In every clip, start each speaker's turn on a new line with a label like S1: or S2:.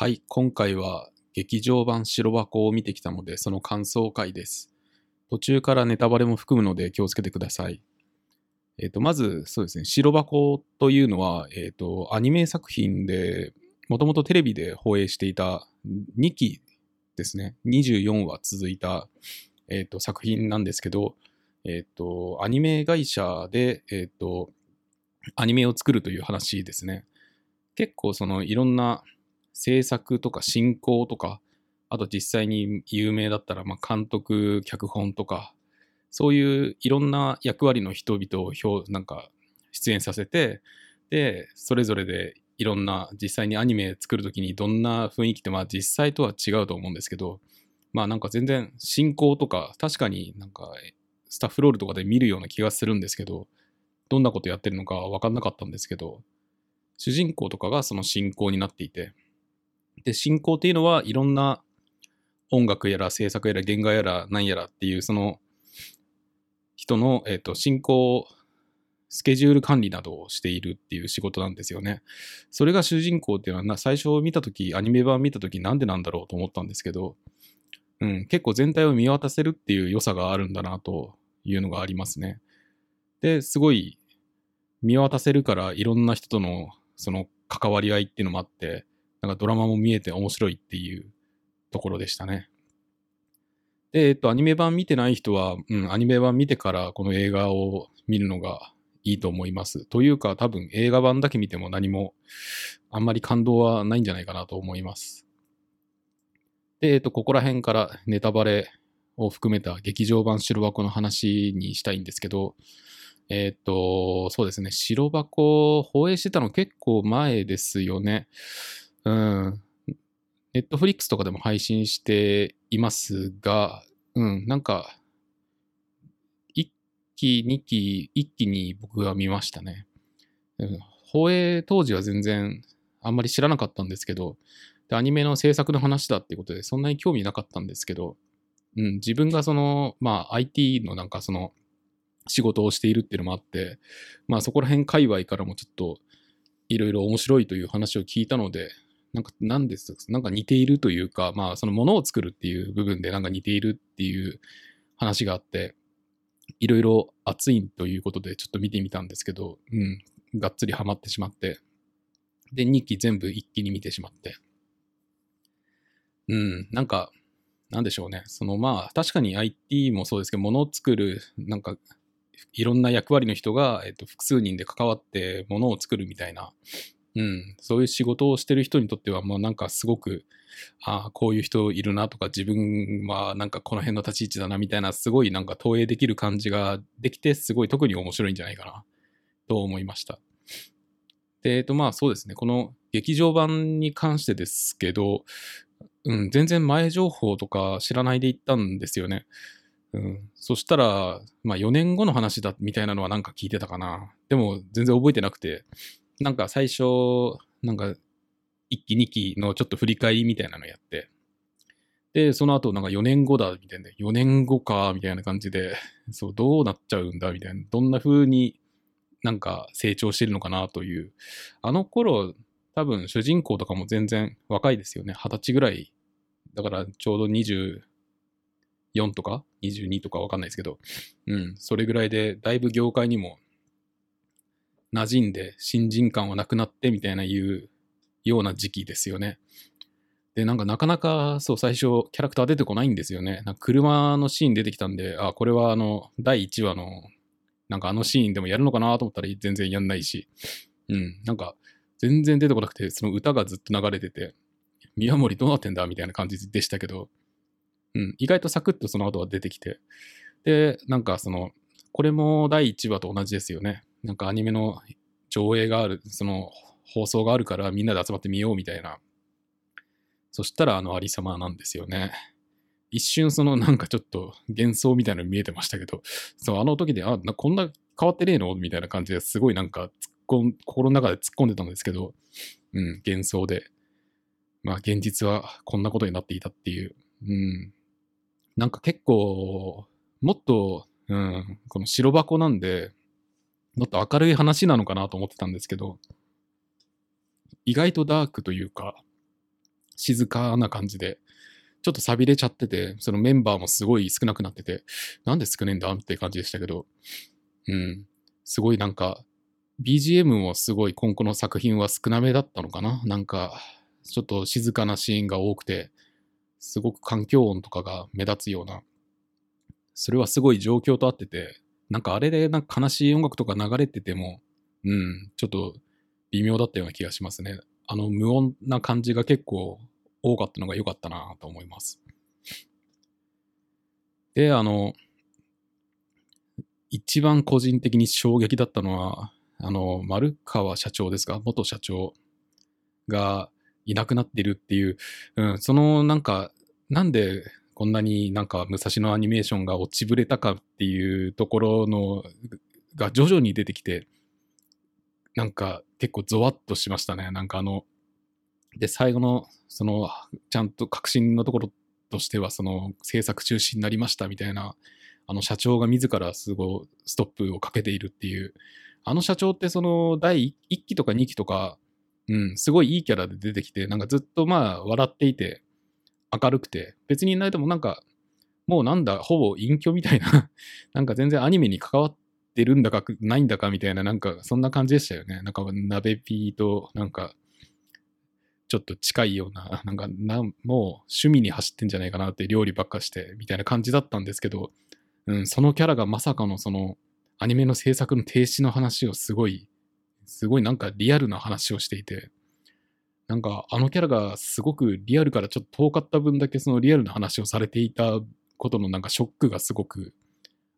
S1: はい、今回は劇場版白箱を見てきたので、その感想会です。途中からネタバレも含むので気をつけてください。えっ、と、まず、そうですね、白箱というのは、えっ、と、アニメ作品で、もともとテレビで放映していた2期ですね、24話続いた、えっ、と、作品なんですけど、えっ、と、アニメ会社で、えっ、と、アニメを作るという話ですね。結構そのいろんな制作とか進行とか、あと実際に有名だったら、まあ、監督、脚本とか、そういういろんな役割の人々を表なんか出演させて、で、それぞれでいろんな実際にアニメ作るときにどんな雰囲気って、まあ実際とは違うと思うんですけど、まあなんか全然進行とか、確かになんかスタッフロールとかで見るような気がするんですけど、どんなことやってるのか分かんなかったんですけど、主人公とかがその進行になっていて、で、進行っていうのはいろんな音楽やら制作やら原画やら何やらっていうその人の、えっ、と、進行、スケジュール管理などをしているっていう仕事なんですよね。それが主人公っていうのは、最初見たとき、アニメ版見たときなんでなんだろうと思ったんですけど、うん、結構全体を見渡せるっていう良さがあるんだなというのがありますね。で、すごい見渡せるからいろんな人とのその関わり合いっていうのもあって、なんかドラマも見えて面白いっていうところでしたね。で、えっと、アニメ版見てない人は、うん、アニメ版見てからこの映画を見るのがいいと思います。というか、多分映画版だけ見ても何もあんまり感動はないんじゃないかなと思います。で、えっと、ここら辺からネタバレを含めた劇場版白箱の話にしたいんですけど、えっと、そうですね、白箱放映してたの結構前ですよね。うん。ネットフリックスとかでも配信していますが、うん、なんか、1期、2期、一気に僕が見ましたね。うん放映当時は全然あんまり知らなかったんですけど、でアニメの制作の話だっていうことでそんなに興味なかったんですけど、うん、自分がその、まあ IT のなんかその仕事をしているっていうのもあって、まあそこら辺界隈からもちょっといろいろ面白いという話を聞いたので、なんか、なんですなんか似ているというか、まあ、そのものを作るっていう部分でなんか似ているっていう話があって、いろいろ熱いということでちょっと見てみたんですけど、うん、がっつりハマってしまって、で、2期全部一気に見てしまって、うん、なんか、なんでしょうね。そのまあ、確かに IT もそうですけど、ものを作る、なんか、いろんな役割の人が、えっと、複数人で関わってものを作るみたいな、うん、そういう仕事をしてる人にとっては、もうなんかすごく、ああ、こういう人いるなとか、自分はなんかこの辺の立ち位置だなみたいな、すごいなんか投影できる感じができて、すごい特に面白いんじゃないかな、と思いました。で、えっとまあそうですね、この劇場版に関してですけど、うん、全然前情報とか知らないで行ったんですよね。うん、そしたら、まあ4年後の話だみたいなのはなんか聞いてたかな。でも全然覚えてなくて、なんか最初、なんか1期2期のちょっと振り返りみたいなのやって、で、その後なんか4年後だみたいな、4年後かみたいな感じで、そう、どうなっちゃうんだみたいな、どんな風になんか成長してるのかなという。あの頃、多分主人公とかも全然若いですよね。二十歳ぐらい。だからちょうど24とか？22とかわかんないですけど、うん、それぐらいでだいぶ業界にも馴染んで新人感はなくなってみたいないうような時期ですよね。で、なんかなかなかそう最初キャラクター出てこないんですよね。なんか車のシーン出てきたんで、あ、これはあの第1話のなんかあのシーンでもやるのかなと思ったら全然やんないし、うん、なんか全然出てこなくて、その歌がずっと流れてて、宮森どうなってんだみたいな感じでしたけど、うん、意外とサクッとその後は出てきて、で、なんかその、これも第1話と同じですよね。なんかアニメの上映がある、その放送があるからみんなで集まってみようみたいな。そしたらあのありさまなんですよね。一瞬そのなんかちょっと幻想みたいなの見えてましたけど、そう、あの時で、あ、なこんな変わってねえの？みたいな感じですごいなんか突っ込ん、心の中で突っ込んでたんですけど、うん、幻想で。まあ現実はこんなことになっていたっていう。うん。なんか結構、もっと、うん、この白箱なんで、もっと明るい話なのかなと思ってたんですけど、意外とダークというか、静かな感じで、ちょっと錆びれちゃってて、そのメンバーもすごい少なくなってて、なんで少ねえんだって感じでしたけど、うん。すごいなんか、BGM もすごい今後の作品は少なめだったのかな？なんか、ちょっと静かなシーンが多くて、すごく環境音とかが目立つような、それはすごい状況と合ってて、なんかあれでなんか悲しい音楽とか流れてても、うん、ちょっと微妙だったような気がしますね。あの無音な感じが結構多かったのが良かったなと思います。で、あの、一番個人的に衝撃だったのは、あの、丸川社長ですか？元社長がいなくなってるっていう、うん、そのなんか、なんでこんなになんか武蔵野アニメーションが落ちぶれたかっていうところの、が徐々に出てきて、なんか結構ゾワッとしましたね。なんかあの、で、最後の、その、ちゃんと確信のところとしては、その、制作中止になりましたみたいな、あの社長が自らすごいストップをかけているっていう、あの社長ってその第1期とか2期とか、うん、すごいいいキャラで出てきて、なんかずっとまあ笑っていて、明るくて、別にいないでもなんか、もうなんだ、ほぼ隠居みたいな なんか全然アニメに関わってるんだかないんだかみたいな、なんかそんな感じでしたよね。なんか鍋ピーとなんかちょっと近いような、なんかな、もう趣味に走ってんじゃないかなって料理ばっかしてみたいな感じだったんですけど、うん、そのキャラがまさかのそのアニメの制作の停止の話をすごい、すごいなんかリアルな話をしていて、なんかあのキャラがすごくリアルからちょっと遠かった分だけそのリアルな話をされていたことのなんかショックがすごく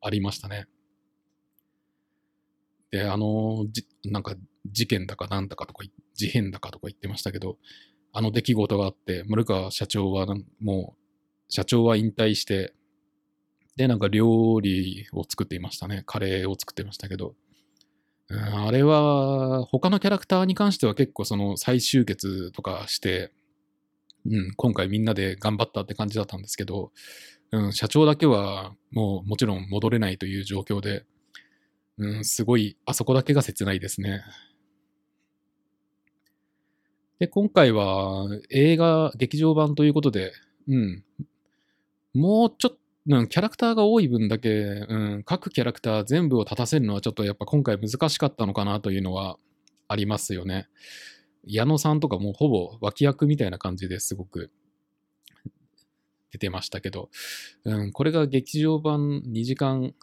S1: ありましたね。で、あの、じなんか事件だかなんだかとか、事変だかとか言ってましたけど、あの出来事があって、丸川社長はもう、社長は引退して、で、なんか料理を作っていましたね。カレーを作ってましたけど、あれは、他のキャラクターに関しては結構その再集結とかして、うん、今回みんなで頑張ったって感じだったんですけど、うん、社長だけはもうもちろん戻れないという状況で、うん、すごい、あそこだけが切ないですね。で、今回は映画、劇場版ということで、うん、もうちょっと、うん、キャラクターが多い分だけ、うん、各キャラクター全部を立たせるのはちょっとやっぱ今回難しかったのかなというのはありますよね。矢野さんとかもうほぼ脇役みたいな感じですごく出てましたけど、うん、これが劇場版2時間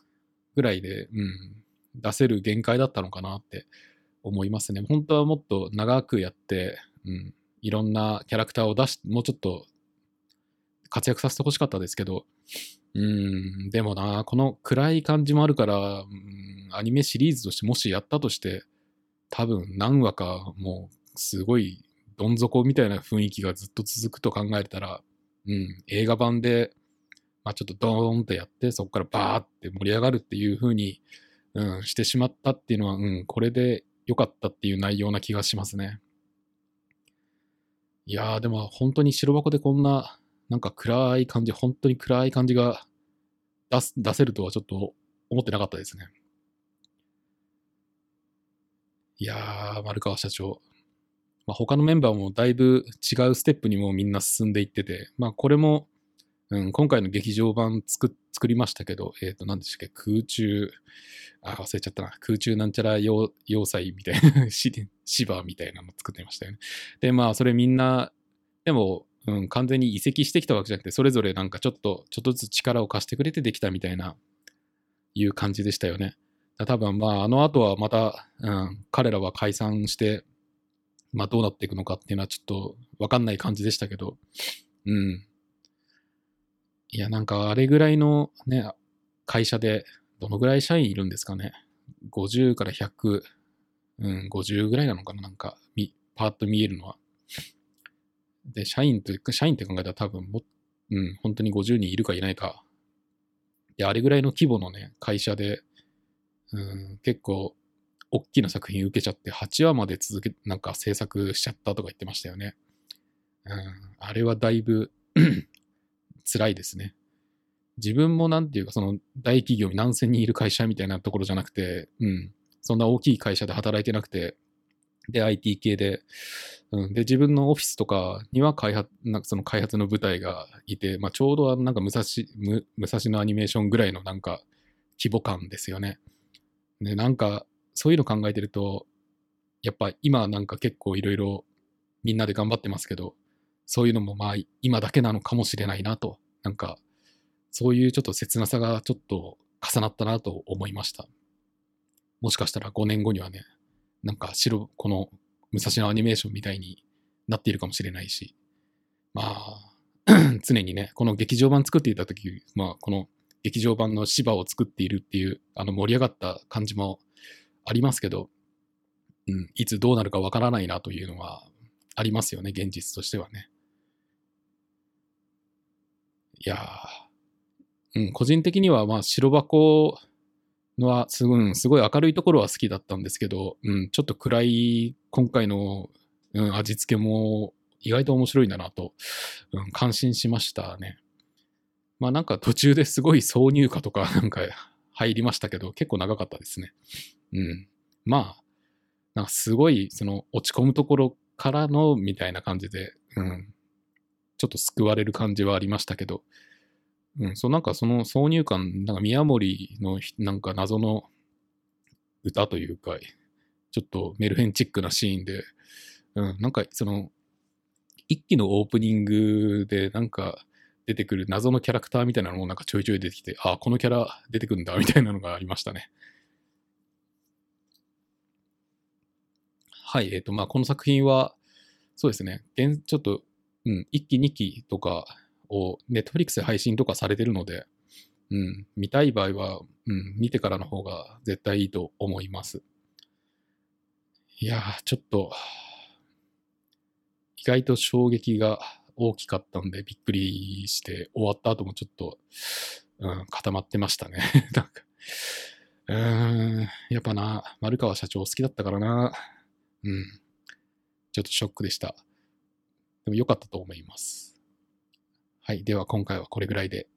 S1: ぐらいで、うん、出せる限界だったのかなって思いますね。本当はもっと長くやって、うん、いろんなキャラクターを出して、もうちょっと活躍させてほしかったですけど、うん、でもな、この暗い感じもあるから、うん、アニメシリーズとしてもしやったとして、多分何話かもうすごいどん底みたいな雰囲気がずっと続くと考えたら、うん、映画版で、まあ、ちょっとドーンとやって、そこからバーって盛り上がるっていう風にうん、してしまったっていうのは、うん、これで良かったっていう内容な気がしますね。いやー、でも本当に白箱でこんな、なんか暗い感じ、本当に暗い感じが出す出せるとはちょっと思ってなかったですね。いやー、丸川社長。まあ、他のメンバーもだいぶ違うステップにもみんな進んでいってて、まあこれも、うん、今回の劇場版作作りましたけど、えっ、ー、と、何でしたっけ？空中、あ、忘れちゃったな。空中なんちゃら要要塞みたいな、芝みたいなの作ってましたよね。で、まあ、それみんな、でも、うん、完全に移籍してきたわけじゃなくて、それぞれなんかちょっと、ちょっとずつ力を貸してくれてできたみたいな、いう感じでしたよね。多分、まあ、あの後はまた、うん、彼らは解散して、まあ、どうなっていくのかっていうのはちょっとわかんない感じでしたけど、うん。いや、なんかあれぐらいのね、会社でどのぐらい社員いるんですかね。50から100、うん、50ぐらいなのかななんか、パーッと見えるのは。で、社員というか、社員って考えたら多分も、うん、本当に50人いるかいないか。で、あれぐらいの規模のね、会社で、うん、結構、大きな作品受けちゃって、8話まで続け、なんか制作しちゃったとか言ってましたよね。うん、あれはだいぶ 辛いですね。自分もなんていうか、その大企業に何千人いる会社みたいなところじゃなくて、うん、そんな大きい会社で働いてなくて、で、IT 系で、うん、で、自分のオフィスとかには開発、なんかその開発の部隊がいて、まあ、ちょうどなんか武蔵、武蔵野アニメーションぐらいのなんか規模感ですよね。で、なんか、そういうの考えてると、やっぱ今なんか結構いろいろみんなで頑張ってますけど、そういうのもまあ今だけなのかもしれないなと、なんかそういうちょっと切なさがちょっと重なったなと思いました。もしかしたら5年後にはね、なんか白、この武蔵野アニメーションみたいになっているかもしれないし、まあ、常にね、この劇場版作っていた時、まあ、この劇場版の芝を作っているっていう、あの盛り上がった感じもありますけど、うん、いつどうなるかわからないなというのはありますよね、現実としてはね。いやー、うん、個人的には、まあ、白箱のはすごい、すごい明るいところは好きだったんですけど、うん、ちょっと暗い今回の、うん、味付けも意外と面白いんだなと、うん、感心しましたね。まあなんか途中ですごい挿入歌とか なんか入りましたけど、結構長かったですね。うん。まあ、なんかすごいその落ち込むところからのみたいな感じで、うん。ちょっと救われる感じはありましたけど、うん、そうなんかその挿入歌、なんか宮森のなんか謎の歌というか、ちょっとメルヘンチックなシーンで、うん、なんかその、一期のオープニングでなんか出てくる謎のキャラクターみたいなのもなんかちょいちょい出てきて、ああ、このキャラ出てくるんだみたいなのがありましたね。はい、えっ、ー、と、まあ、この作品は、そうですね、ちょっと、うん、1期2期とかを、ネットフリックスで配信とかされてるので、うん、見たい場合は、うん、見てからの方が絶対いいと思います。いやー、ちょっと、意外と衝撃が大きかったんでびっくりして終わった後もちょっと、うん、固まってましたね。なんか、うーん、やっぱな、丸川社長好きだったからな、うん、ちょっとショックでした。でも良かったと思います。はい。では今回はこれぐらいで